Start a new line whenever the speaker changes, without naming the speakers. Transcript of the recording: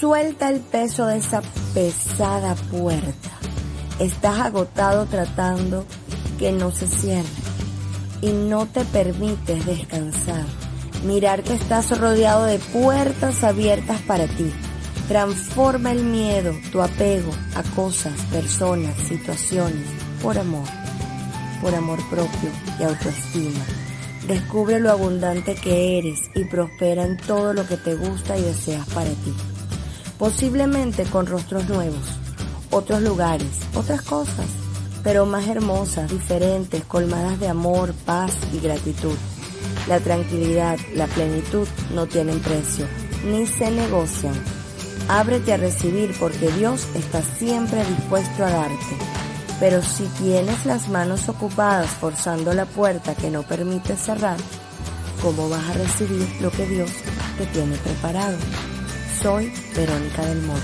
Suelta el peso de esa pesada puerta. Estás agotado tratando que no se cierre y no te permites descansar. Mirar que estás rodeado de puertas abiertas para ti. Transforma el miedo, tu apego a cosas, personas, situaciones, por amor, por amor propio y autoestima. Descubre lo abundante que eres y prospera en todo lo que te gusta y deseas para ti. Posiblemente con rostros nuevos, otros lugares, otras cosas, pero más hermosas, diferentes, colmadas de amor, paz y gratitud. La tranquilidad, la plenitud no tienen precio, ni se negocian. Ábrete a recibir porque Dios está siempre dispuesto a darte. Pero si tienes las manos ocupadas forzando la puerta que no permite cerrar, ¿cómo vas a recibir lo que Dios te tiene preparado? Soy Verónica del Moro.